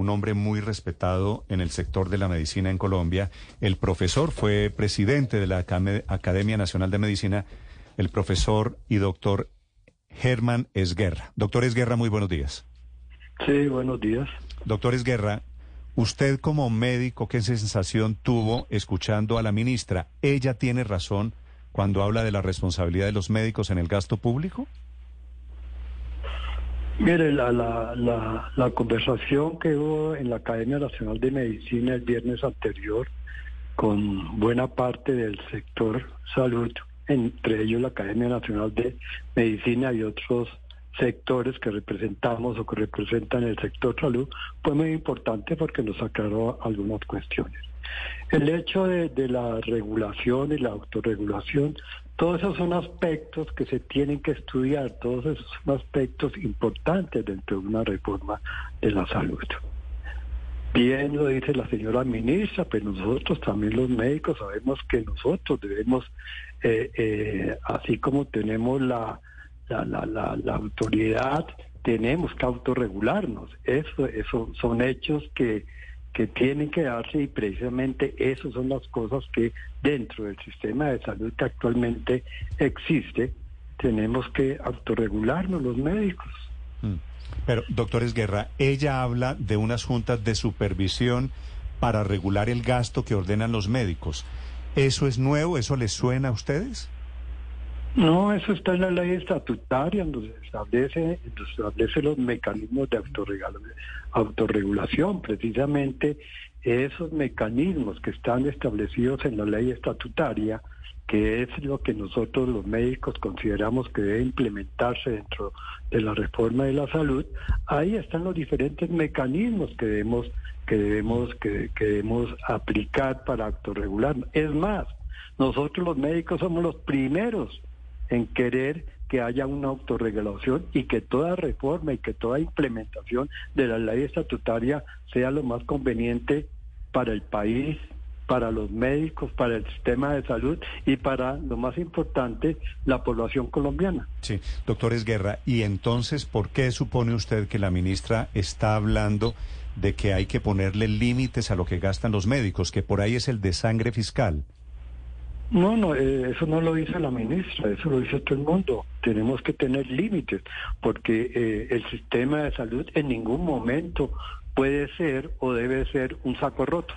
un hombre muy respetado en el sector de la medicina en Colombia. El profesor fue presidente de la Academia Nacional de Medicina, el profesor y doctor Germán Esguerra. Doctor Esguerra, muy buenos días. Sí, buenos días. Doctor Esguerra, usted como médico, ¿qué sensación tuvo escuchando a la ministra? ¿Ella tiene razón cuando habla de la responsabilidad de los médicos en el gasto público? Mire, la, la, la, conversación que hubo en la Academia Nacional de Medicina el viernes anterior con buena parte del sector salud, entre ellos la Academia Nacional de Medicina y otros sectores que representamos o que representan el sector salud, fue muy importante porque nos aclaró algunas cuestiones. El hecho de, de la regulación y la autorregulación, todos esos son aspectos que se tienen que estudiar, todos esos son aspectos importantes dentro de una reforma de la salud. Bien lo dice la señora ministra, pero nosotros también los médicos sabemos que nosotros debemos, eh, eh, así como tenemos la, la, la, la, la autoridad, tenemos que autorregularnos. Eso, eso son hechos que, que tienen que darse y precisamente esas son las cosas que dentro del sistema de salud que actualmente existe, tenemos que autorregularnos los médicos. Mm. Pero, doctor Esguerra, ella habla de unas juntas de supervisión para regular el gasto que ordenan los médicos. ¿Eso es nuevo? ¿Eso les suena a ustedes? No, eso está en la ley estatutaria, donde establece, establece los mecanismos de autorregula- autorregulación. Precisamente esos mecanismos que están establecidos en la ley estatutaria, que es lo que nosotros los médicos consideramos que debe implementarse dentro de la reforma de la salud, ahí están los diferentes mecanismos que debemos que debemos que, que debemos aplicar para autorregular. Es más, nosotros los médicos somos los primeros en querer que haya una autorregulación y que toda reforma y que toda implementación de la ley estatutaria sea lo más conveniente para el país, para los médicos, para el sistema de salud y para, lo más importante, la población colombiana. Sí, doctor Esguerra, ¿y entonces por qué supone usted que la ministra está hablando de que hay que ponerle límites a lo que gastan los médicos, que por ahí es el de sangre fiscal? No, no, eh, eso no lo dice la ministra, eso lo dice todo el mundo. Tenemos que tener límites, porque eh, el sistema de salud en ningún momento puede ser o debe ser un saco roto.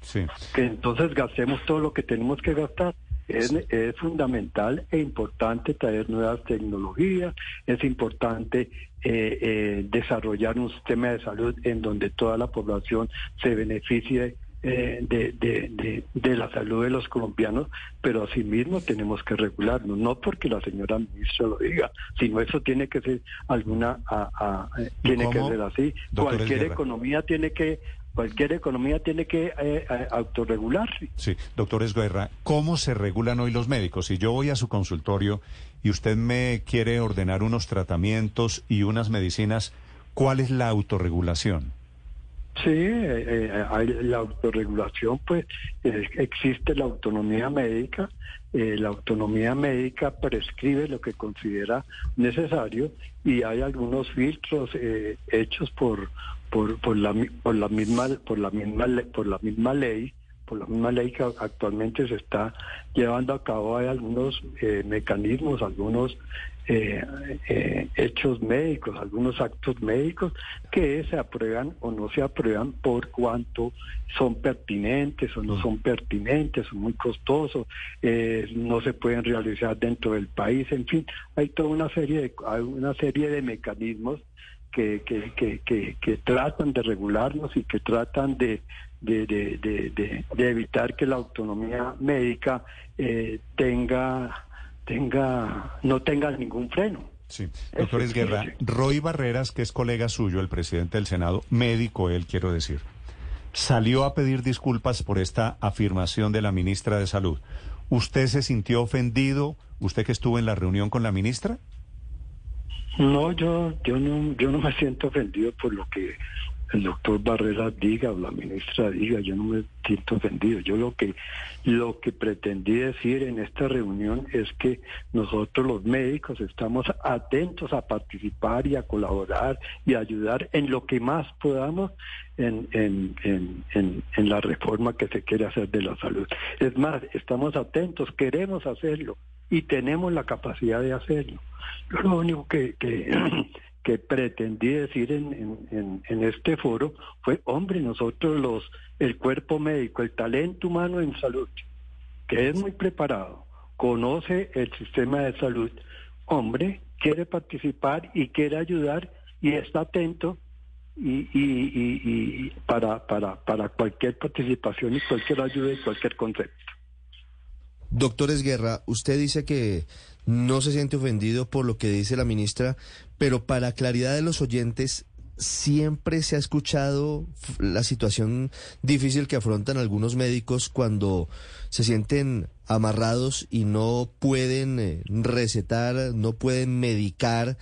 Sí. Que entonces gastemos todo lo que tenemos que gastar. Es, es fundamental e importante traer nuevas tecnologías, es importante eh, eh, desarrollar un sistema de salud en donde toda la población se beneficie eh, de, de, de, de la salud de los colombianos, pero asimismo tenemos que regularnos, no porque la señora ministra lo diga, sino eso tiene que ser alguna, a- a- eh, ¿Y tiene que ser así. doctor Cualquier Esguerra? economía tiene que, cualquier economía tiene que eh, autorregularse. Sí, doctor Esguerra, ¿cómo se regulan hoy los médicos? Si yo voy a su consultorio y usted me quiere ordenar unos tratamientos y unas medicinas, ¿cuál es la autorregulación? Sí, eh, eh, hay la autorregulación, pues eh, existe la autonomía médica. la autonomía médica prescribe lo que considera necesario y hay algunos filtros hechos por por, por la por la misma por la misma por la misma ley por la misma ley que actualmente se está llevando a cabo hay algunos eh, mecanismos algunos eh, eh, hechos médicos, algunos actos médicos que se aprueban o no se aprueban por cuanto son pertinentes o no son pertinentes, son muy costosos, eh, no se pueden realizar dentro del país, en fin, hay toda una serie de, hay una serie de mecanismos que, que, que, que, que tratan de regularnos y que tratan de, de, de, de, evitar que la autonomía médica eh, tenga tenga no tenga ningún freno. Sí, doctor Esguerra, Roy Barreras, que es colega suyo, el presidente del Senado, médico él, quiero decir, salió a pedir disculpas por esta afirmación de la ministra de Salud. ¿Usted se sintió ofendido, usted que estuvo en la reunión con la ministra? No, yo, yo no, yo no me siento ofendido por lo que el doctor Barrera diga o la ministra diga, yo no me siento ofendido. Yo lo que lo que pretendí decir en esta reunión es que nosotros los médicos estamos atentos a participar y a colaborar y a ayudar en lo que más podamos en, en, en, en la reforma que se quiere hacer de la salud. Es más, estamos atentos, queremos hacerlo y tenemos la capacidad de hacerlo. lo único que, que que pretendí decir en, en, este foro fue, hombre, nosotros los, el cuerpo médico, el talento humano en salud, que es muy preparado, conoce el sistema de salud, hombre, quiere participar y quiere ayudar y está atento y, y, y, para, para, para cualquier participación y cualquier ayuda y cualquier concepto. Doctor Esguerra, usted dice que no se siente ofendido por lo que dice la ministra, pero para claridad de los oyentes, siempre se ha escuchado la situación difícil que afrontan algunos médicos cuando se sienten amarrados y no pueden eh, recetar, no pueden medicar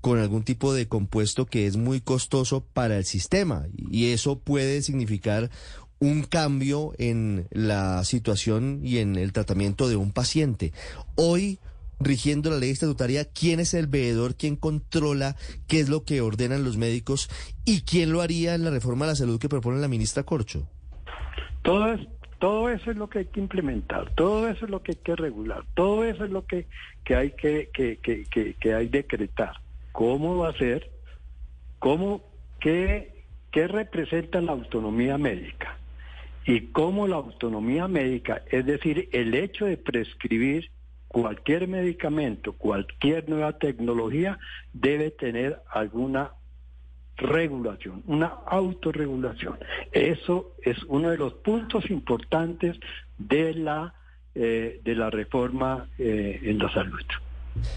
con algún tipo de compuesto que es muy costoso para el sistema y eso puede significar un cambio en la situación y en el tratamiento de un paciente. Hoy rigiendo la ley estatutaria, quién es el veedor, quién controla, qué es lo que ordenan los médicos y quién lo haría en la reforma de la salud que propone la ministra Corcho. Todo, todo eso es lo que hay que implementar, todo eso es lo que hay que regular, todo eso es lo que, que hay que, que, que, que hay decretar. ¿Cómo va a ser? ¿Cómo, qué, qué representa la autonomía médica? Y cómo la autonomía médica, es decir, el hecho de prescribir cualquier medicamento, cualquier nueva tecnología debe tener alguna regulación, una autorregulación. Eso es uno de los puntos importantes de la eh, de la reforma eh, en la salud.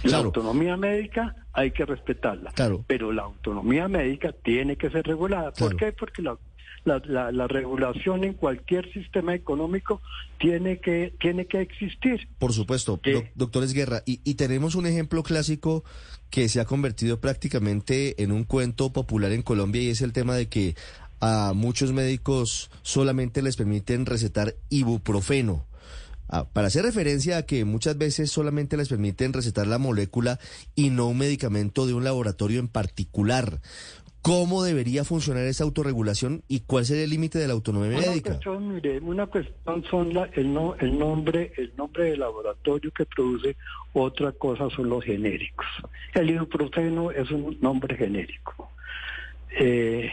La autonomía médica hay que respetarla, pero la autonomía médica tiene que ser regulada. ¿Por qué? Porque la la, la, regulación en cualquier sistema económico tiene que, tiene que existir. Por supuesto, doctores Guerra, y, y tenemos un ejemplo clásico que se ha convertido prácticamente en un cuento popular en Colombia y es el tema de que a muchos médicos solamente les permiten recetar ibuprofeno. Ah, para hacer referencia a que muchas veces solamente les permiten recetar la molécula y no un medicamento de un laboratorio en particular cómo debería funcionar esa autorregulación y cuál sería el límite de la autonomía médica. Cuestión, mire, una cuestión son la, el, no, el nombre el nombre del laboratorio que produce, otra cosa son los genéricos. El ibuprofeno es un nombre genérico. Eh,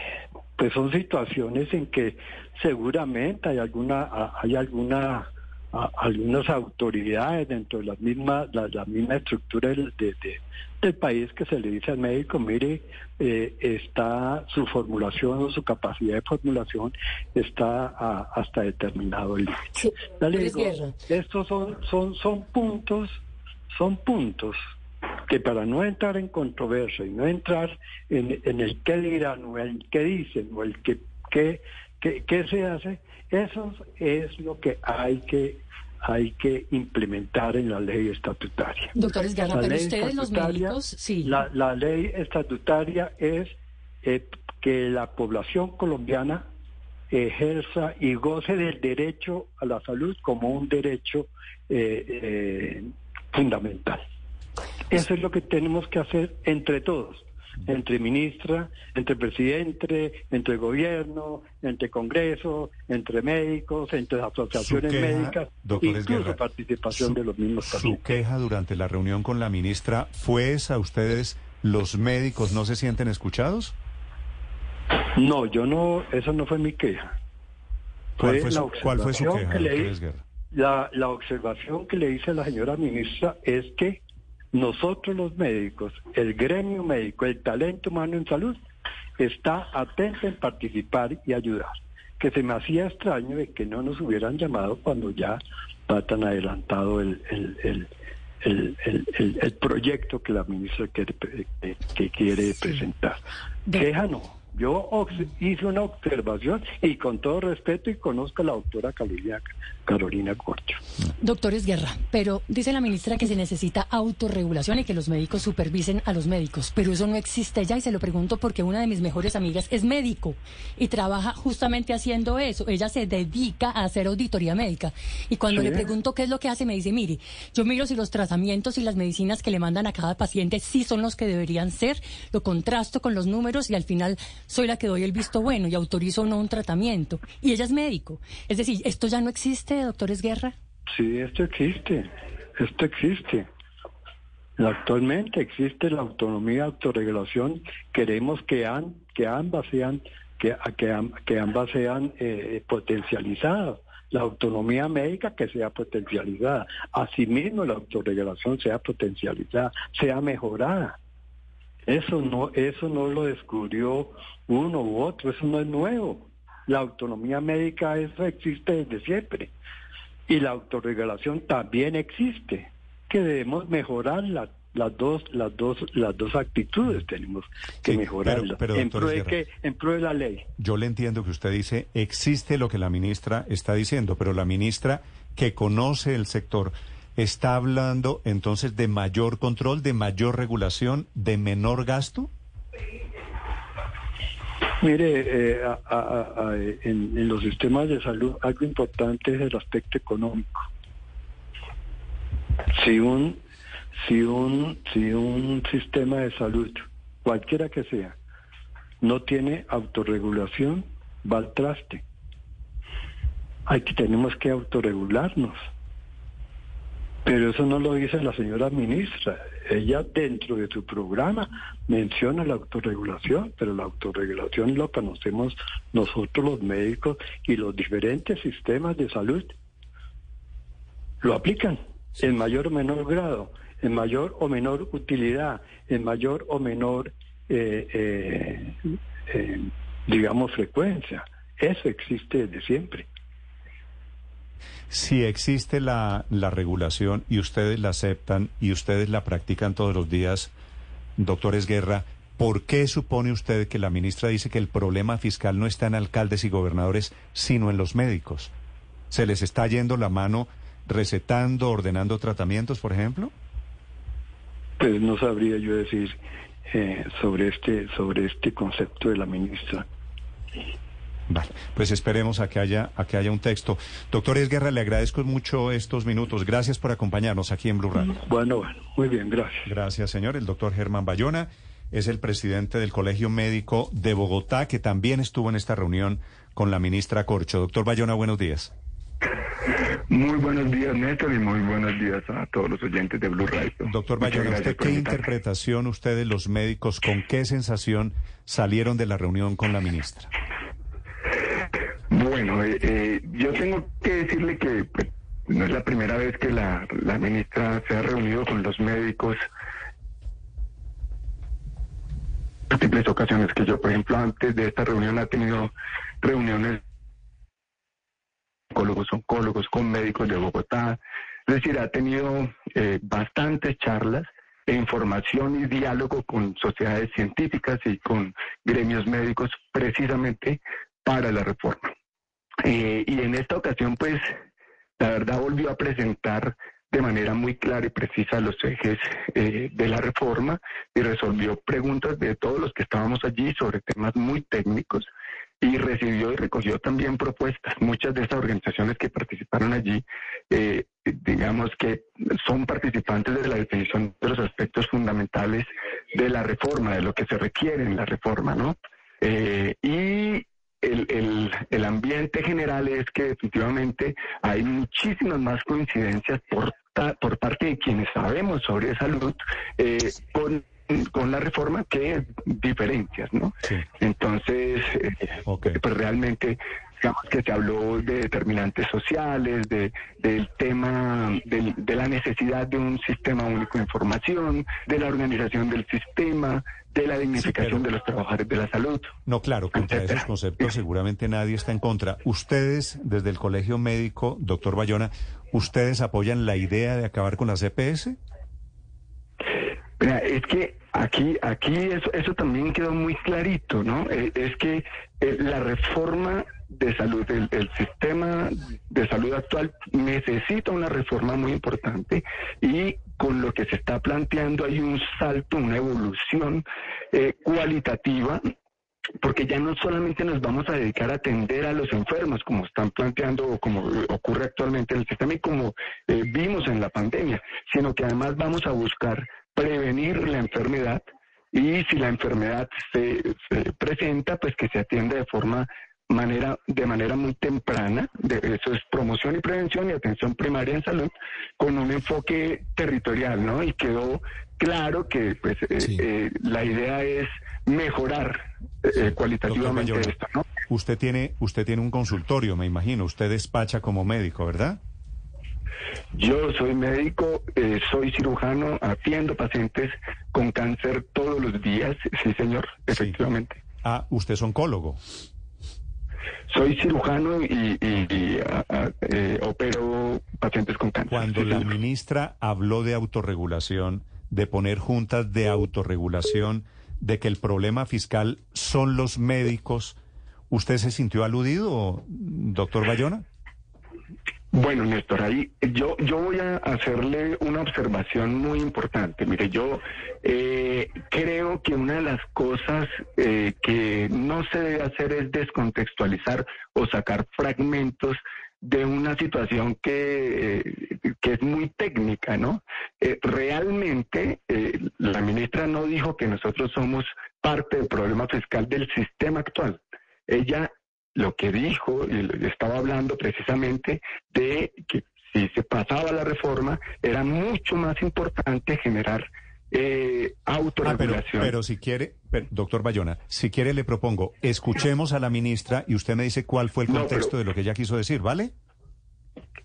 pues son situaciones en que seguramente hay alguna hay alguna algunas autoridades dentro de la misma la, misma estructura de, del país que se le dice al médico mire eh, está su formulación o su capacidad de formulación está hasta determinado límite. Estos son son son puntos son puntos que para no entrar en controversia y no entrar en, en el qué dirán o el qué dicen o el qué, qué, qué se hace eso es lo que hay que hay que implementar en la ley estatutaria. Doctores Garra, pero ustedes los médicos, sí. La, la ley estatutaria es eh, que la población colombiana ejerza y goce del derecho a la salud como un derecho eh, eh, fundamental. Eso es lo que tenemos que hacer entre todos entre ministra, entre presidente, entre gobierno, entre Congreso, entre médicos, entre asociaciones médicas, incluso participación de los mismos partidos. Su queja durante la reunión con la ministra fue esa, ¿ustedes los médicos no se sienten escuchados? No, yo no, esa no fue mi queja. ¿Cuál fue, su, ¿cuál fue su queja, la, la observación que le hice a la señora ministra es que nosotros los médicos, el gremio médico, el talento humano en salud, está atento en participar y ayudar. Que se me hacía extraño de que no nos hubieran llamado cuando ya va tan adelantado el, el, el, el, proyecto que la ministra quiere, que, quiere presentar. Queja no. Yo hice una observación y con todo respeto y conozco a la doctora Carolina, Carolina Corcho. Doctores Guerra, pero dice la ministra que se necesita autorregulación y que los médicos supervisen a los médicos, pero eso no existe ya y se lo pregunto porque una de mis mejores amigas es médico y trabaja justamente haciendo eso. Ella se dedica a hacer auditoría médica y cuando le pregunto qué es lo que hace me dice, mire, yo miro si los tratamientos y las medicinas que le mandan a cada paciente sí son los que deberían ser, lo contrasto con los números y al final soy la que doy el visto bueno y autorizo o no un tratamiento. Y ella es médico. Es decir, ¿esto ya no existe, doctores Guerra? Sí, esto existe. Esto existe. Actualmente existe la autonomía, autorregulación. Queremos que, que ambas sean, que, que, ambas sean eh, potencializadas la autonomía médica que sea potencializada. Asimismo, la autorregulación sea potencializada, sea mejorada. Eso no, eso no lo descubrió uno u otro, eso no es nuevo. La autonomía médica, eso existe desde siempre. Y la autorregulación también existe, que debemos mejorar las dos, las dos, las dos actitudes tenemos que mejorarlas en, pro de en pro de la ley. Yo le entiendo que usted dice existe lo que la ministra está diciendo, pero la ministra que conoce el sector ¿Está hablando entonces de mayor control, de mayor regulación, de menor gasto? Mire, eh, en, los sistemas de salud algo importante es el aspecto económico. Si un, si un, si un sistema de salud, cualquiera que sea, no tiene autorregulación, va al traste. Hay que tenemos que autorregularnos. Pero eso no lo dice la señora ministra. Ella dentro de su programa menciona la autorregulación, pero la autorregulación lo conocemos nosotros los médicos y los diferentes sistemas de salud. Lo aplican en mayor o menor grado, en mayor o menor utilidad, en mayor o menor, eh, eh, eh, digamos, frecuencia. Eso existe desde siempre. Si existe la, la regulación y ustedes la aceptan y ustedes la practican todos los días, doctores Guerra, ¿por qué supone usted que la ministra dice que el problema fiscal no está en alcaldes y gobernadores, sino en los médicos? ¿Se les está yendo la mano recetando, ordenando tratamientos, por ejemplo? Pues no sabría yo decir eh, sobre este sobre este concepto de la ministra. Vale, pues esperemos a que haya a que haya un texto. Doctor Esguerra, le agradezco mucho estos minutos. Gracias por acompañarnos aquí en Blue Radio. Bueno, bueno, muy bien, gracias. Gracias, señor. El doctor Germán Bayona es el presidente del Colegio Médico de Bogotá, que también estuvo en esta reunión con la ministra Corcho. Doctor Bayona, buenos días. Muy buenos días, Néstor, y muy buenos días a todos los oyentes de Blue Radio. Doctor Bayona, ¿usted qué interpretación ustedes, los médicos, con qué sensación salieron de la reunión con la ministra? Bueno, eh, eh, yo tengo que decirle que pues, no es la primera vez que la, ministra se ha reunido con los médicos. Múltiples ocasiones que yo, por ejemplo, antes de esta reunión ha tenido reuniones oncólogos, oncólogos con médicos de Bogotá. Es decir, ha tenido eh, bastantes charlas e información y diálogo con sociedades científicas y con gremios médicos precisamente para la reforma. Eh, y en esta ocasión, pues, la verdad volvió a presentar de manera muy clara y precisa los ejes eh, de la reforma y resolvió preguntas de todos los que estábamos allí sobre temas muy técnicos y recibió y recogió también propuestas. Muchas de estas organizaciones que participaron allí, eh, digamos que son participantes de la definición de los aspectos fundamentales de la reforma, de lo que se requiere en la reforma, ¿no? y el, el, ambiente general es que definitivamente hay muchísimas más coincidencias por, por parte de quienes sabemos sobre salud eh, con con la reforma que diferencias, ¿no? Entonces, eh, pues realmente digamos que se habló de determinantes sociales, de, del tema de la necesidad de un sistema único de información, de la organización del sistema, de la dignificación de los trabajadores de la salud. No, claro, contra esos conceptos seguramente nadie está en contra. Ustedes, desde el Colegio Médico, doctor Bayona, ¿ustedes apoyan la idea de acabar con las EPS? Mira, es que aquí, aquí eso, eso también quedó muy clarito, ¿no? Eh, es que eh, la reforma de salud, el, el, sistema de salud actual necesita una reforma muy importante y con lo que se está planteando hay un salto, una evolución eh, cualitativa porque ya no solamente nos vamos a dedicar a atender a los enfermos, como están planteando o como ocurre actualmente en el sistema y como eh, vimos en la pandemia, sino que además vamos a buscar prevenir la enfermedad y si la enfermedad se, se presenta, pues que se atienda de forma manera de manera muy temprana, de, eso es promoción y prevención y atención primaria en salud, con un enfoque territorial, ¿no? Y quedó claro que pues eh, Sí. eh, la idea es mejorar eh, cualitativamente esto, ¿no? Usted tiene, usted tiene un consultorio, me imagino. Usted despacha como médico, ¿verdad? Yo soy médico, eh, soy cirujano, atiendo pacientes con cáncer todos los días, sí señor, efectivamente. Ah, usted es oncólogo. Soy cirujano y, y- y, eh, opero pacientes con cáncer. Cuando sí, la señor. ministra habló de autorregulación, de poner juntas de autorregulación, de que el problema fiscal son los médicos, ¿usted se sintió aludido, doctor Bayona? Bueno, Néstor, ahí yo, yo voy a hacerle una observación muy importante. Mire, yo eh, creo que una de las cosas eh, que no se debe hacer es descontextualizar o sacar fragmentos de una situación que, eh, que es muy técnica, ¿no? Eh, realmente eh, la ministra no dijo que nosotros somos parte del problema fiscal del sistema actual. Ella lo que dijo, y estaba hablando precisamente de que si se pasaba la reforma, era mucho más importante generar eh, Ah, pero, autorregulación. pero si quiere, pero, doctor Bayona, si quiere le propongo, escuchemos a la ministra y usted me dice cuál fue el No, contexto pero- de lo que ella quiso decir, ¿vale?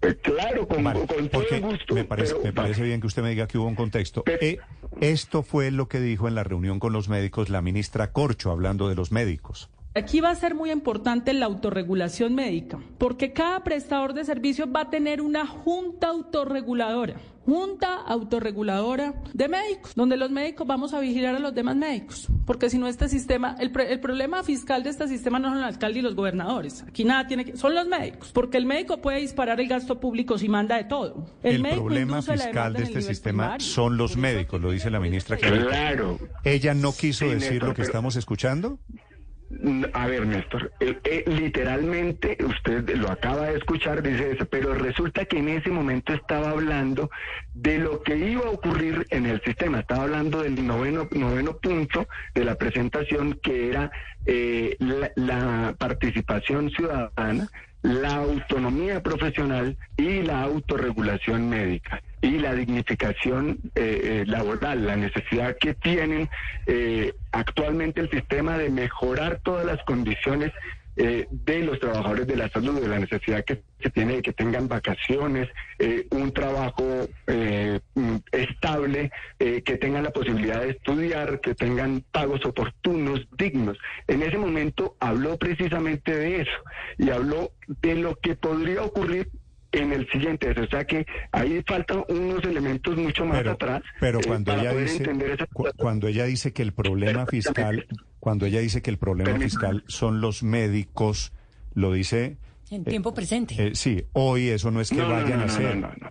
Eh, claro, con, Vale, con todo gusto. me parece, pero- me parece bien que usted me diga que hubo un contexto. Pero- Eh, esto fue lo que dijo en la reunión con los médicos la ministra Corcho, hablando de los médicos. Aquí va a ser muy importante la autorregulación médica, porque cada prestador de servicios va a tener una junta autorreguladora, junta autorreguladora de médicos, donde los médicos vamos a vigilar a los demás médicos, porque si no este sistema, el, pre- el problema fiscal de este sistema no son el alcalde y los gobernadores, aquí nada tiene que, son los médicos, porque el médico puede disparar el gasto público si manda de todo. El, médico problema fiscal de este sistema primario. son los médicos, lo dice la ministra. Claro. ¿Ella no quiso Sí, decir Néstor, lo que pero- estamos escuchando? A ver, Néstor, eh, eh, literalmente usted lo acaba de escuchar, dice eso, pero resulta que en ese momento estaba hablando de lo que iba a ocurrir en el sistema, estaba hablando del noveno, noveno punto de la presentación que era eh, la, la participación ciudadana, la autonomía profesional y la autorregulación médica y la dignificación eh, eh, laboral, la necesidad que tienen eh, actualmente el sistema de mejorar todas las condiciones eh, de los trabajadores de la salud, de la necesidad que se tiene de que tengan vacaciones, eh, un trabajo eh, mm, estable, eh, que tengan la posibilidad de estudiar, que tengan pagos oportunos, dignos. En ese momento habló precisamente de eso y habló de lo que podría ocurrir en el siguiente, o sea que ahí faltan unos elementos mucho más Pero, atrás pero eh, cuando para ella poder dice entender esa cu- cuando ella dice que el problema fiscal, cuando ella dice que el problema Permítame. fiscal son los médicos, lo dice En tiempo presente. eh, sí, hoy eso no es que No, vayan no, a no, no, no.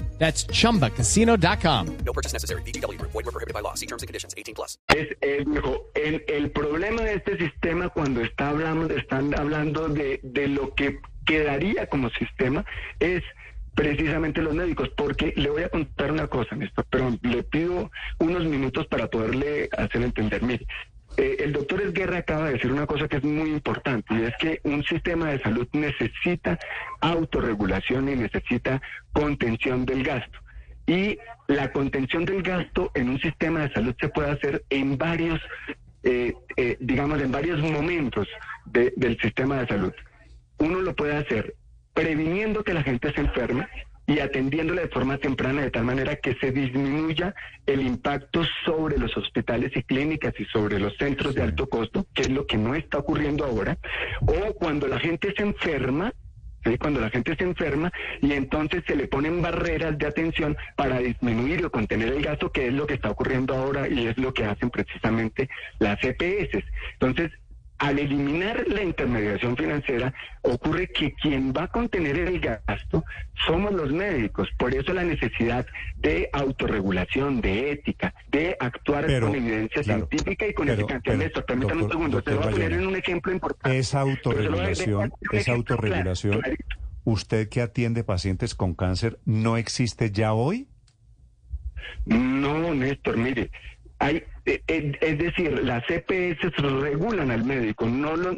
That's chumbacasino.com. No purchase necessary. VGW Group. Void were prohibited by law. See terms and conditions. 18 plus. es, es mejor. El, el problema de este sistema cuando está hablando, están hablando de, de lo que quedaría como sistema es precisamente los médicos, porque le voy a contar una cosa, Néstor, pero le pido unos minutos para poderle hacer entender. Mire, eh, el doctor Esguerra acaba de decir una cosa que es muy importante y es que un sistema de salud necesita autorregulación y necesita contención del gasto. Y la contención del gasto en un sistema de salud se puede hacer en varios, eh, eh, digamos, en varios momentos de- del sistema de salud. Uno lo puede hacer previniendo que la gente se enferme y atendiéndole de forma temprana de tal manera que se disminuya el impacto sobre los hospitales y clínicas y sobre los centros de alto costo, que es lo que no está ocurriendo ahora, o cuando la gente se enferma, ¿sí? cuando la gente se enferma y entonces se le ponen barreras de atención para disminuir o contener el gasto, que es lo que está ocurriendo ahora y es lo que hacen precisamente las EPS. Entonces, al eliminar la intermediación financiera, ocurre que quien va a contener el gasto somos los médicos. Por eso la necesidad de autorregulación, de ética, de actuar Pero, con evidencia claro, científica y con pero- eficacia. Néstor, permítame un doctor- segundo. Se lo voy a doctor poner en un ejemplo importante. A autorregulación, autorregulación, claro, usted que atiende pacientes con cáncer, ¿no existe ya hoy? No, Néstor, mire, hay, es decir, las EPS regulan al médico, no lo,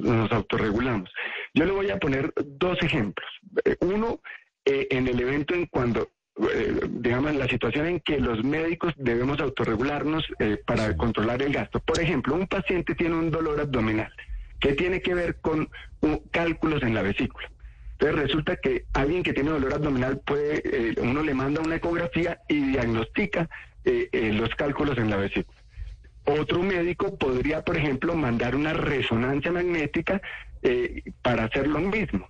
nos autorregulamos. Yo le voy a poner dos ejemplos. Eh, Uno, eh, en el evento en cuando, eh, digamos, la situación en que los médicos debemos autorregularnos eh, para controlar el gasto. Por ejemplo, un paciente tiene un dolor abdominal que tiene que ver con uh, cálculos en la vesícula. Entonces resulta que alguien que tiene dolor abdominal puede, uno le manda una ecografía y diagnostica eh, eh, los cálculos en la vesícula. Otro médico podría, por ejemplo, mandar una resonancia magnética eh, para hacer lo mismo.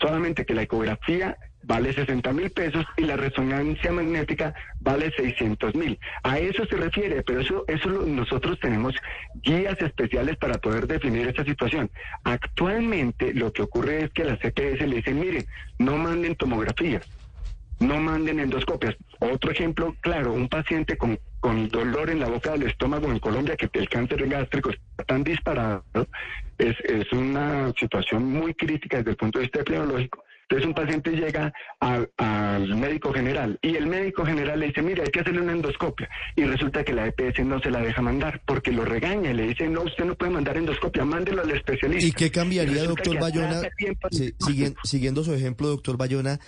Solamente que la ecografía vale 60 mil pesos y la resonancia magnética vale 600 mil. A eso se refiere, pero eso, eso lo- nosotros tenemos guías especiales para poder definir esta situación. Actualmente lo que ocurre es que las CPS le dicen, miren, no manden tomografías, no manden endoscopias. Otro ejemplo, claro, un paciente con, con dolor en la boca del estómago en Colombia, que el cáncer gástrico está tan disparado, es, es una situación muy crítica desde el punto de vista epidemiológico. Entonces un paciente llega al médico general y el médico general le dice, mira, hay que hacerle una endoscopia. Y resulta que la EPS no se la deja mandar porque lo regaña y le dice, no, usted no puede mandar endoscopia, mándelo al especialista. ¿Y qué cambiaría, doctor Bayona? Sí, siguen- siguiendo su ejemplo, doctor Bayona,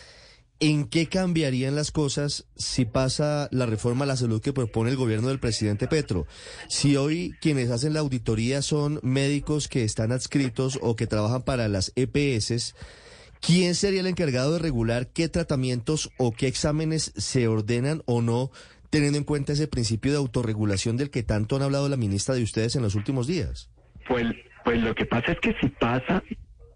¿en qué cambiarían las cosas si pasa la reforma a la salud que propone el gobierno del presidente Petro? Si hoy quienes hacen la auditoría son médicos que están adscritos o que trabajan para las EPS, ¿quién sería el encargado de regular qué tratamientos o qué exámenes se ordenan o no? Teniendo en cuenta ese principio de autorregulación del que tanto han hablado la ministra de ustedes en los últimos días. Pues, pues lo que pasa es que si pasa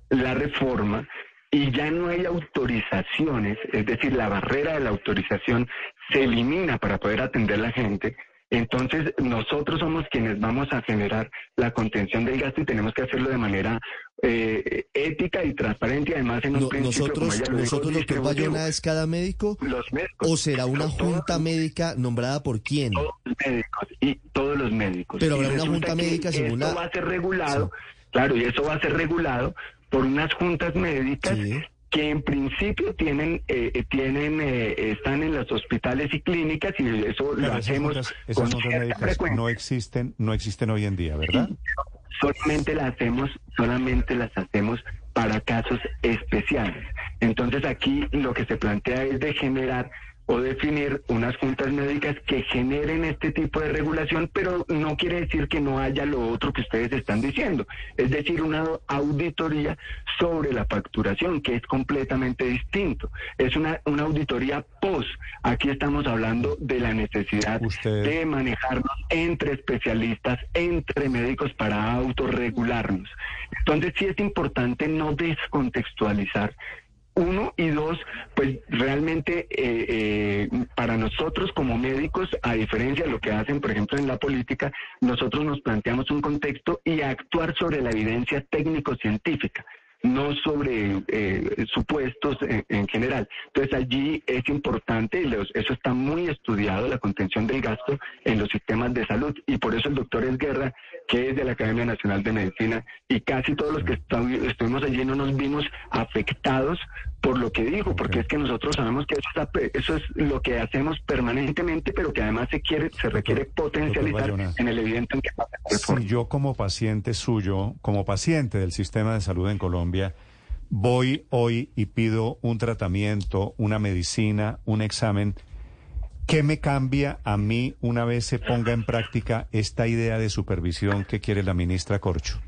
la reforma y ya no hay autorizaciones, es decir, la barrera de la autorización se elimina para poder atender a la gente, entonces nosotros somos quienes vamos a generar la contención del gasto y tenemos que hacerlo de manera eh, ética y transparente y además en un No- principio, nosotros, lo nosotros, doctor. Bayona, ¿es cada médico Los médicos. o será una Todos- junta médica nombrada por quién? todos los médicos y todos los médicos. Pero habrá una junta médica según la- va a ser regulado, claro, y eso va a ser regulado por unas juntas médicas Sí. que en principio tienen, eh, eh, tienen, eh, están en los hospitales y clínicas y eso lo hacemos juntas, esas con juntas cierta médicas frecuencia. no existen, no existen hoy en día, ¿verdad? solamente las hacemos, solamente las hacemos para casos especiales. Entonces aquí lo que se plantea es de generar o definir unas juntas médicas que generen este tipo de regulación, pero no quiere decir que no haya lo otro que ustedes están diciendo, es decir, una auditoría sobre la facturación, que es completamente distinto. Es una, una auditoría post. Aquí estamos hablando de la necesidad Usted- de manejarnos entre especialistas, entre médicos para autorregularnos. Entonces sí es importante no descontextualizar. Uno y dos, pues realmente eh, eh, para nosotros como médicos, a diferencia de lo que hacen, por ejemplo, en la política, nosotros nos planteamos un contexto y actuar sobre la evidencia técnico-científica no sobre eh, supuestos en, en general. Entonces allí es importante, y los- eso está muy estudiado, la contención del gasto en los sistemas de salud, y por eso el doctor Esguerra, que es de la Academia Nacional de Medicina, y casi todos los que estu- estuvimos allí no nos vimos afectados por lo que dijo, porque es que nosotros sabemos que eso, está eso es lo que hacemos permanentemente, pero que además se quiere, se requiere potencializar en el evidente en que pasa. Si yo como paciente suyo, como paciente del sistema de salud en Colombia, voy hoy y pido un tratamiento, una medicina, un examen, ¿qué me cambia a mí una vez se ponga en práctica esta idea de supervisión que quiere la ministra Corcho?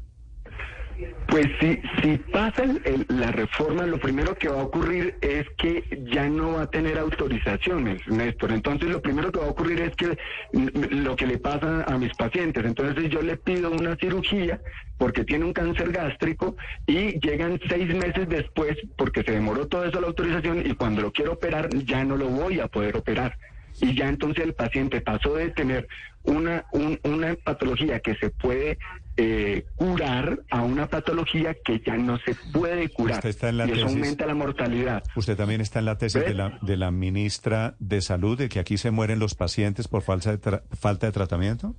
Pues si, si pasa el- la reforma, lo primero que va a ocurrir es que ya no va a tener autorizaciones, Néstor. Entonces lo primero que va a ocurrir es que lo que le pasa a mis pacientes. Entonces yo le pido una cirugía porque tiene un cáncer gástrico y llegan seis meses después porque se demoró todo eso la autorización y cuando lo quiero operar ya no lo voy a poder operar. Y ya entonces el paciente pasó de tener una, un- una patología que se puede eh, curar a una patología que ya no se puede curar. Usted está en la y eso tesis. aumenta la mortalidad. Usted también está en la tesis de la, de la ministra de Salud de que aquí se mueren los pacientes por falta de, tra- falta de tratamiento.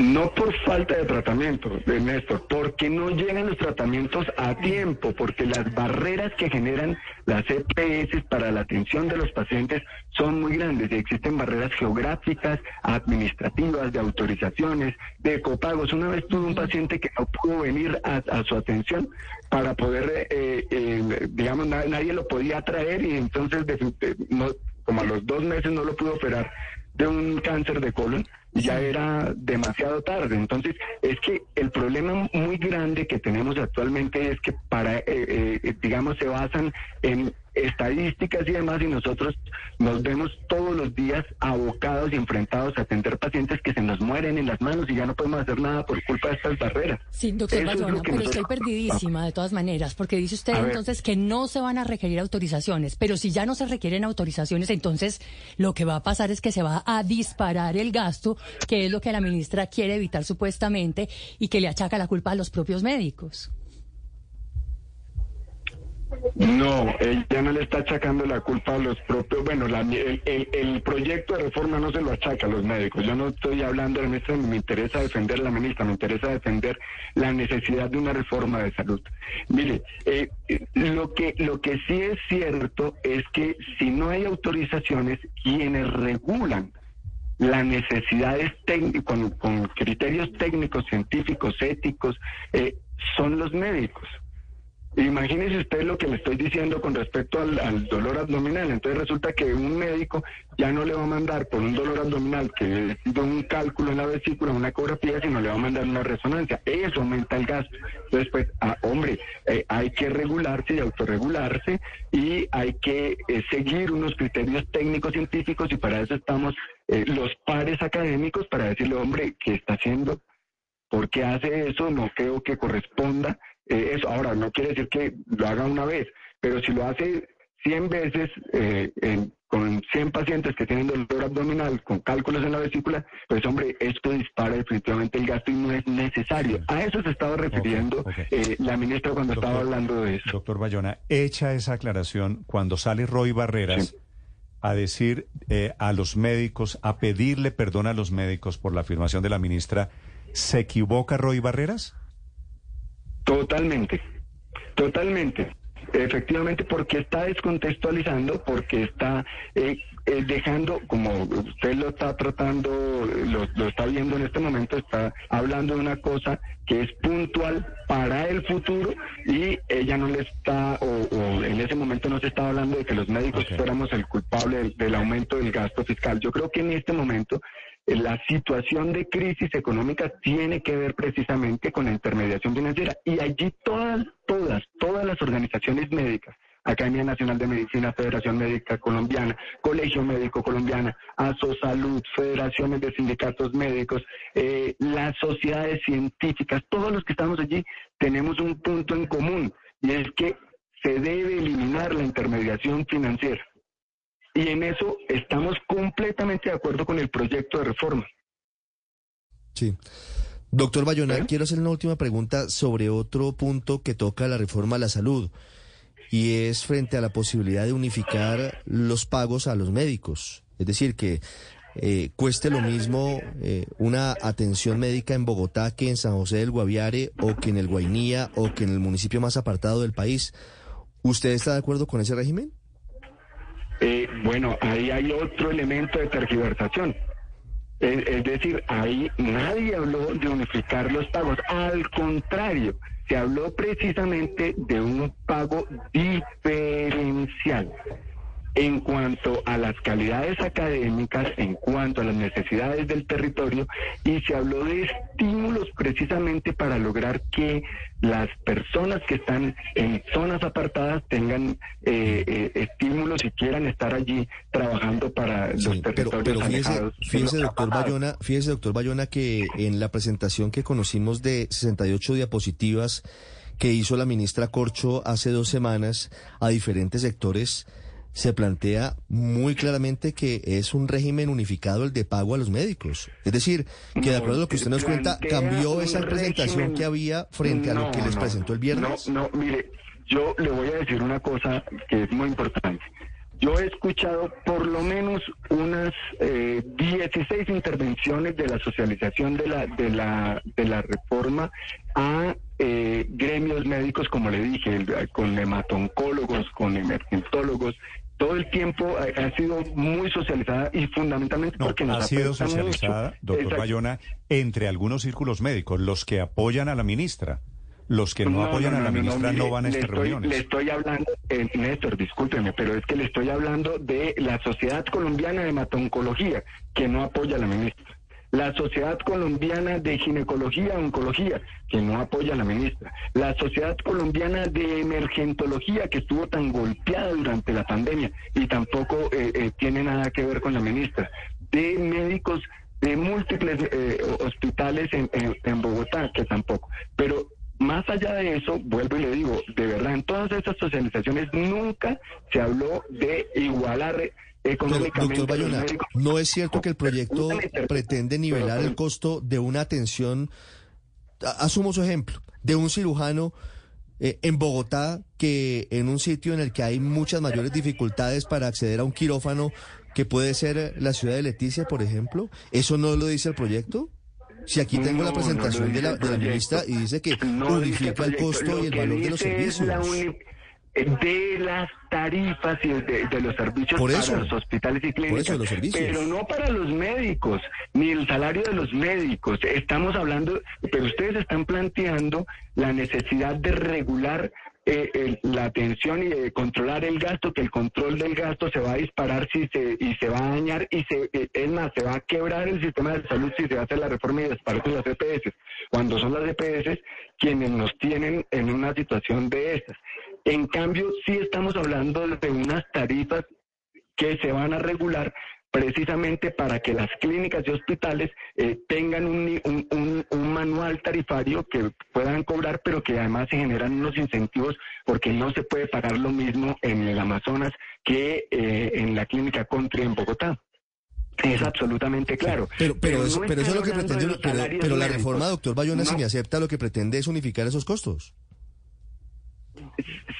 No por falta de tratamiento, eh, Néstor, porque no llegan los tratamientos a tiempo, porque las barreras que generan las EPS para la atención de los pacientes son muy grandes y existen barreras geográficas, administrativas, de autorizaciones, de copagos. Una vez tuve un paciente que no pudo venir a, su atención para poder, eh, eh, digamos, na- nadie lo podía traer y entonces, no- como a los dos meses no lo pudo operar de un cáncer de colon ya era demasiado tarde. Entonces, es que el problema muy grande que tenemos actualmente es que para, eh, eh, digamos, se basan en estadísticas y demás y nosotros nos vemos todos los días abocados y enfrentados a atender pacientes que se nos mueren en las manos y ya no podemos hacer nada por culpa de estas barreras. Sí, doctor Eso es Bayona, que pero estoy nosotros- perdidísima de todas maneras, porque dice usted A ver. entonces que no se van a requerir autorizaciones, pero si ya no se requieren autorizaciones, entonces lo que va a pasar es que se va a disparar el gasto, que es lo que la ministra quiere evitar supuestamente y que le achaca la culpa a los propios médicos. No, ella no le está achacando la culpa a los propios, bueno, la- el, proyecto de reforma no se lo achaca a los médicos. Yo no estoy hablando en esto, me interesa defender la ministra, me interesa defender la necesidad de una reforma de salud. Mire, eh, lo que lo que sí es cierto es que si no hay autorizaciones, quienes regulan las necesidades con, con criterios técnicos, científicos, éticos, eh, son los médicos. Imagínese usted lo que le estoy diciendo con respecto al, dolor abdominal. Entonces resulta que un médico ya no le va a mandar por un dolor abdominal que es de un cálculo en la vesícula, una ecografía, sino le va a mandar una resonancia. Eso aumenta el gasto. Entonces, pues, ah, hombre, eh, hay que regularse y autorregularse y hay que eh, seguir unos criterios técnicos científicos y para eso estamos eh, los pares académicos para decirle, hombre, ¿qué está haciendo? ¿Por qué hace eso? No creo que corresponda eh, eso. Ahora, no quiere decir que lo haga una vez, pero si lo hace 100 veces eh, en- con 100 pacientes que tienen dolor abdominal, con cálculos en la vesícula, pues hombre, esto dispara definitivamente el gasto y no es necesario. A eso se estaba refiriendo eh, la ministra cuando estaba hablando de eso. Doctor Bayona, hecha esa aclaración, cuando sale Roy Barreras Sí. a decir eh, a los médicos, a pedirle perdón a los médicos por la afirmación de la ministra, ¿se equivoca Roy Barreras? Totalmente, totalmente. Efectivamente, porque está descontextualizando, porque está eh, eh, dejando, como usted lo está tratando, lo, lo está viendo en este momento, está hablando de una cosa que es puntual para el futuro y ella no le está, o, o en ese momento no se estaba hablando de que los médicos Ok. fuéramos el culpable del, del aumento del gasto fiscal. Yo creo que en este momento la situación de crisis económica tiene que ver precisamente con la intermediación financiera y allí todas, todas, todas las organizaciones médicas, Academia Nacional de Medicina, Federación Médica Colombiana, Colegio Médico Colombiana, Asosalud, Federaciones de Sindicatos Médicos, eh, las sociedades científicas, todos los que estamos allí tenemos un punto en común y es que se debe eliminar la intermediación financiera. Y en eso estamos completamente de acuerdo con el proyecto de reforma. Sí. Doctor Bayona, ¿Eh? quiero hacer una última pregunta sobre otro punto que toca la reforma a la salud y es frente a la posibilidad de unificar los pagos a los médicos. Es decir, que eh, cueste lo mismo eh, una atención médica en Bogotá que en San José del Guaviare o que en el Guainía o que en el municipio más apartado del país. ¿Usted está de acuerdo con ese régimen? Eh, bueno, ahí hay otro elemento de tergiversación. Es, es decir, ahí nadie habló de unificar los pagos. Al contrario, se habló precisamente de un pago diferencial en cuanto a las calidades académicas, en cuanto a las necesidades del territorio, y se habló de estímulos precisamente para lograr que las personas que están en zonas apartadas tengan eh, eh, estímulos y quieran estar allí trabajando para los Sí, pero, territorios pero fíjese, alejados. fíjese, doctor Bayona, fíjese, doctor Bayona, que en la presentación que conocimos de 68 diapositivas que hizo la ministra Corcho hace dos semanas a diferentes sectores, se plantea muy claramente que es un régimen unificado el de pago a los médicos. Es decir, que de acuerdo a lo que usted nos cuenta, cambió esa presentación que había frente a lo que les presentó el viernes. No, no, mire, yo le voy a decir una cosa que es muy importante. Yo he escuchado por lo menos unas eh, 16 intervenciones de la socialización de la de la de la reforma a eh, gremios médicos, como le dije, el- con hematoncólogos, con emergentólogos. Todo el tiempo ha, ha sido muy socializada y fundamentalmente No, porque nos ha sido mucho. socializada, doctor Exacto. Bayona, entre algunos círculos médicos, los que apoyan a la ministra. Los que no, apoyan no, a la ministra no, mire, van a estas estoy, reuniones. Le estoy hablando, eh, Néstor, discúlpeme, pero es que le estoy hablando de la Sociedad Colombiana de Hematoncología, que no apoya a la ministra. La Sociedad Colombiana de Ginecología Oncología, que no apoya a la ministra. La Sociedad Colombiana de Emergentología, que estuvo tan golpeada durante la pandemia y tampoco eh, eh, tiene nada que ver con la ministra. De médicos de múltiples eh, hospitales en, en- Bogotá, que tampoco. Pero más allá de eso, vuelvo y le digo, de verdad, en todas estas socializaciones nunca se habló de igualar Pero, doctor Bayona. ¿no es cierto que el proyecto pretende nivelar el costo de una atención? Asumo su ejemplo, de un cirujano eh, en Bogotá que en un sitio en el que hay muchas mayores dificultades para acceder a un quirófano, que puede ser eh, la ciudad de Leticia, por ejemplo. ¿Eso no lo dice el proyecto? Si aquí tengo No, la no presentación de, la, de ministra y dice que No unifica el costo y el valor de los servicios. De las tarifas y de, de los servicios Por eso. para los hospitales y clínicas, eso, los servicios. pero no para los médicos, ni el salario de los médicos. Estamos hablando, pero ustedes están planteando la necesidad de regular eh, el- la atención y de controlar el gasto, que el control del gasto se va a disparar si se, y se va a dañar y se, eh, es más, se va a quebrar el sistema de salud si se hace la reforma y desaparecen las EPS, cuando son las EPS quienes nos tienen en una situación de estas. En cambio, sí estamos hablando de unas tarifas que se van a regular precisamente para que las clínicas y hospitales eh, tengan un, un- un- un manual tarifario que puedan cobrar, pero que además se generan unos incentivos porque no se puede pagar lo mismo en el Amazonas que eh, en la clínica Country en Bogotá. Es absolutamente claro. Pero, pero, eso, no pero eso es lo que pretende, pero, la reforma, doctor Bayona, si No. me acepta, lo que pretende es unificar esos costos.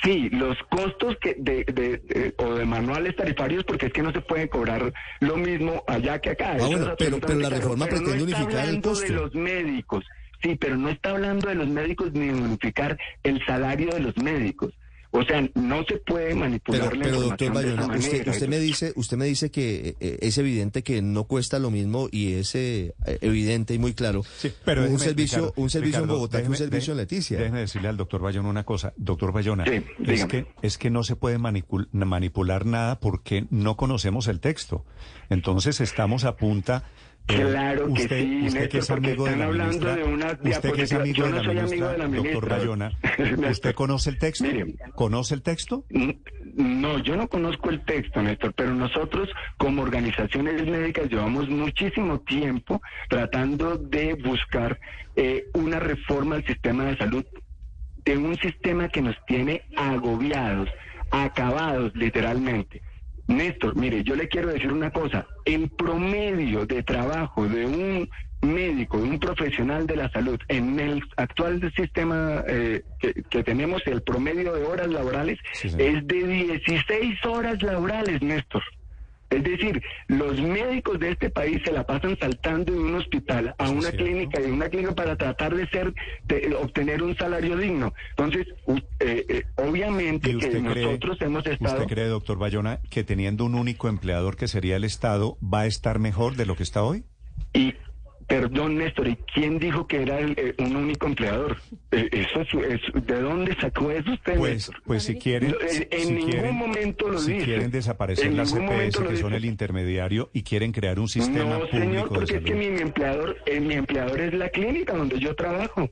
Sí, los costos que de, de- de- o de manuales tarifarios, porque es que no se puede cobrar lo mismo allá que acá. Ah, bueno, pero- pero la reforma claro. pretende no está unificar el costo. de los médicos, sí, pero no está hablando de los médicos ni de unificar el salario de los médicos. O sea, no se puede manipular Pero, la pero doctor información de esa Bayona, usted, manera. usted me dice, usted me dice que eh, es evidente que no cuesta lo mismo y es eh, evidente y muy claro. Sí, pero un déjeme, servicio, Ricardo, un servicio Ricardo, en Bogotá que un déjeme- servicio en déjeme- Leticia. Déjeme decirle al doctor Bayona una cosa. Doctor Bayona, Sí, es, que, es que no se puede manipul- manipular nada porque no conocemos el texto. Entonces estamos a punta... Claro que usted, sí, usted que Néstor, es amigo de están la hablando ministra, de unas usted que es amigo de no la ministra, amigo de la doctor ministra. Bayona, Néstor. ¿usted conoce el texto? Mire. ¿Conoce el texto? No, yo no conozco el texto, Néstor, pero nosotros como organizaciones médicas llevamos muchísimo tiempo tratando de buscar eh, una reforma al sistema de salud, de un sistema que nos tiene agobiados, acabados literalmente. Néstor, mire, yo le quiero decir una cosa, el promedio de trabajo de un médico, de un profesional de la salud, en el actual sistema eh, que, que tenemos, el promedio de horas laborales Sí, es de 16 horas laborales, Néstor. Es decir, los médicos de este país se la pasan saltando de un hospital a una clínica y de una clínica para tratar de ser, de obtener un salario digno. Entonces, eh, eh, obviamente ¿Y que cree, nosotros hemos estado... ¿Usted cree, doctor Bayona, que teniendo un único empleador que sería el Estado, va a estar mejor de lo que está hoy? Y Perdón, Néstor, ¿y quién dijo que era el- eh, un único empleador? Eh, eso es, es- ¿De dónde sacó eso usted, Pues, Néstor? pues si quieren, No, en- en si ningún quieren, momento lo si dice. quieren desaparecer En las lo que son el intermediario, y quieren crear un sistema No, público señor, de porque es que mi empleador, eh, mi empleador es la clínica donde yo trabajo.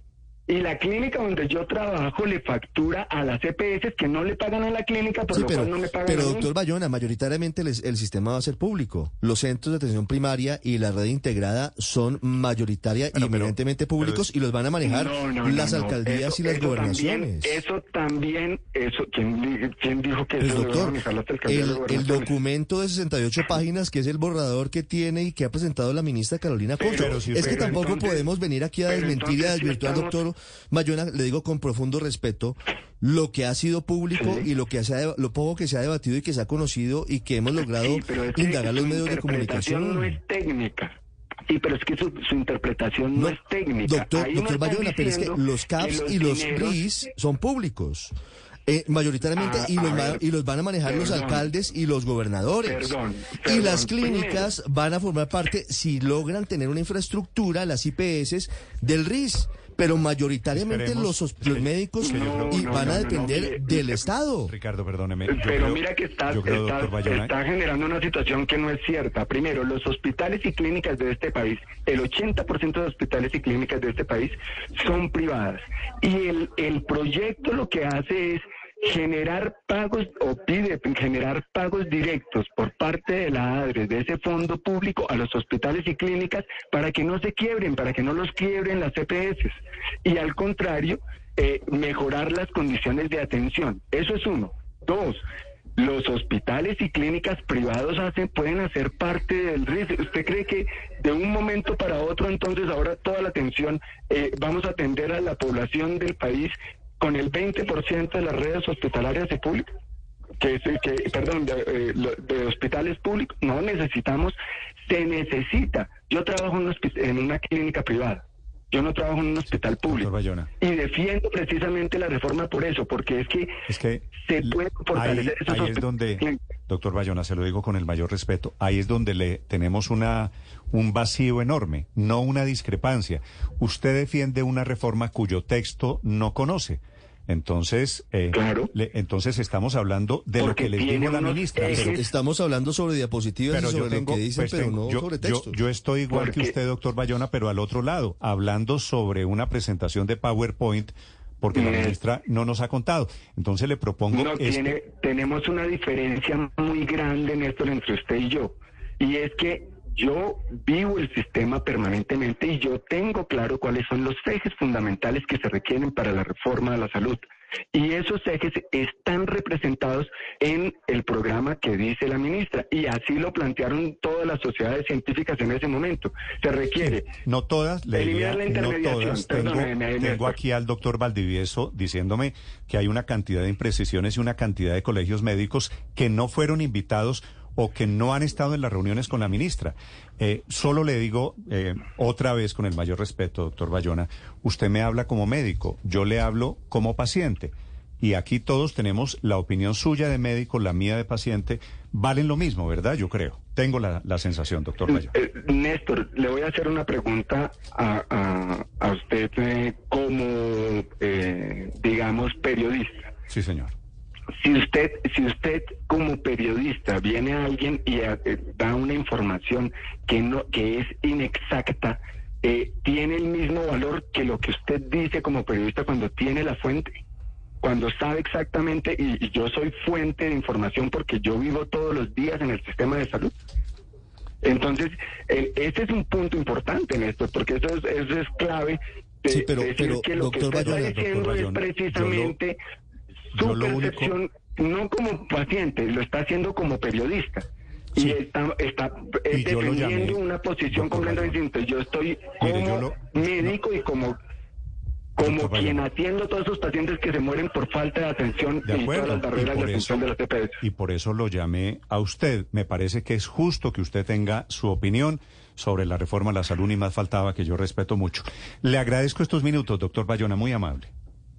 Y la clínica donde yo trabajo le factura a las EPS que no le pagan a la clínica, por Sí, lo pero, cual no me pagan pero a mí. doctor Bayona, mayoritariamente el, el sistema va a ser público. Los centros de atención primaria y la red integrada son mayoritaria y Bueno, pero- eminentemente públicos y los van a manejar No, no, las no, no. alcaldías Eso- y las eso gobernaciones. También, eso también, eso, ¿quién, quién dijo que Pues eso lo iban a doctor, manejar las alcaldías el, el documento de 68 páginas, que es el borrador que tiene y que ha presentado la ministra Carolina si es que tampoco entonces- podemos venir aquí a desmentir y a si desvirtuar, Bayona, le digo con profundo respeto, lo que ha sido público Sí. y lo que se ha, lo poco que se ha debatido y que se ha conocido y que hemos logrado Sí, pero indagar los medios de comunicación. no es técnica. Sí, pero es que su, su interpretación no, No, es técnica. Doctor, Ahí doctor Bayona, pero es que los CAPS que y los dineros- RIS son públicos. Eh, mayoritariamente Ah, y, los ver, y los van a manejar los alcaldes y los gobernadores. Perdón, y las clínicas van a formar parte, si logran tener una infraestructura, las IPS del RIS. Pero mayoritariamente Esperemos los, los médicos y No, van no, a no, no, depender del mire, Estado. Ricardo, perdóneme. yo Pero creo- mira que está, yo creo, está- doctor Bayona, está generando una situación que no es cierta. Primero, los hospitales y clínicas de este país, el 80% de hospitales y clínicas de este país son privadas. Y el, el proyecto lo que hace es generar pagos o pide generar pagos directos por parte de la ADRE, de ese fondo público a los hospitales y clínicas para que no se quiebren, para que no los quiebren las EPS. Y al contrario, eh, mejorar las condiciones de atención. Eso es uno. Dos, los hospitales y clínicas privados hacen, pueden hacer parte del RIS. ¿Usted cree que de un momento para otro, entonces ahora toda la atención, eh, vamos a atender a la población del país con el 20% de las redes hospitalarias y públicas? Que, es- que perdón, de, eh, de hospitales públicos. No necesitamos, se necesita. Yo trabajo en, un hospi- en una clínica privada. Yo no trabajo en un hospital público. Y defiendo precisamente la reforma por eso, porque es que Es que se puede ahí, fortalecer esos ahí es donde, doctor Bayona, se lo digo con el mayor respeto, ahí es donde le tenemos una un vacío enorme, no una discrepancia. Usted defiende una reforma cuyo texto no conoce. Entonces, eh, Claro. le- entonces estamos hablando de lo que le tiene dijo la ministra. Pero- Estamos hablando sobre diapositivas pero y sobre tengo, lo que dicen, pues pero tengo- no yo, sobre yo- textos. yo estoy igual que usted, doctor Bayona, pero al otro lado, hablando sobre una presentación de PowerPoint, porque la Eh. ministra no nos ha contado. Entonces le propongo No tiene, tenemos una diferencia muy grande, Néstor, entre usted y yo. Y es que yo vivo el sistema permanentemente y yo tengo claro cuáles son los ejes fundamentales que se requieren para la reforma de la salud. Y esos ejes están representados en el programa que dice la ministra. Y así lo plantearon todas las sociedades científicas en ese momento. Se requiere No todas, le Eliminar la no intermediación, todas. Tengo, aquí al doctor Valdivieso diciéndome que hay una cantidad de imprecisiones y una cantidad de colegios médicos que no fueron invitados o que no han estado en las reuniones con la ministra. Eh, solo le digo eh, otra vez con el mayor respeto, doctor Bayona, usted me habla como médico, yo le hablo como paciente. Y aquí todos tenemos la opinión suya de médico, la mía de paciente, valen lo mismo, ¿verdad? Yo creo. Tengo la, la sensación, doctor Bayona. Eh, Néstor, le voy a hacer una pregunta a, a- a usted eh, como, eh, digamos, periodista. Sí, señor. Si usted, si usted como periodista viene a alguien y eh, da una información que no, que es inexacta, eh, tiene el mismo valor que lo que usted dice como periodista cuando tiene la fuente, cuando sabe exactamente y, y yo soy fuente de información porque yo vivo todos los días en el sistema de salud. Entonces, el- ese es un punto importante en esto, porque eso es, eso es clave. de Sí, pero- decir pero, que lo que usted Bayona, está diciendo doctor es Bayona, precisamente yo su único- percepción, no como paciente, lo está haciendo como periodista. Sí. Y está, está Y defendiendo llamé, una posición completamente distinta. Yo estoy Mire, como yo lo- médico y como como quien atiendo a todos esos pacientes que se mueren por falta de atención De y todas las barreras de eso, atención de las EPS. y por eso lo llamé a usted. Me parece que es justo que usted tenga su opinión sobre la reforma a la salud y más faltaba que yo respeto mucho. Le agradezco estos minutos, doctor Bayona, muy amable.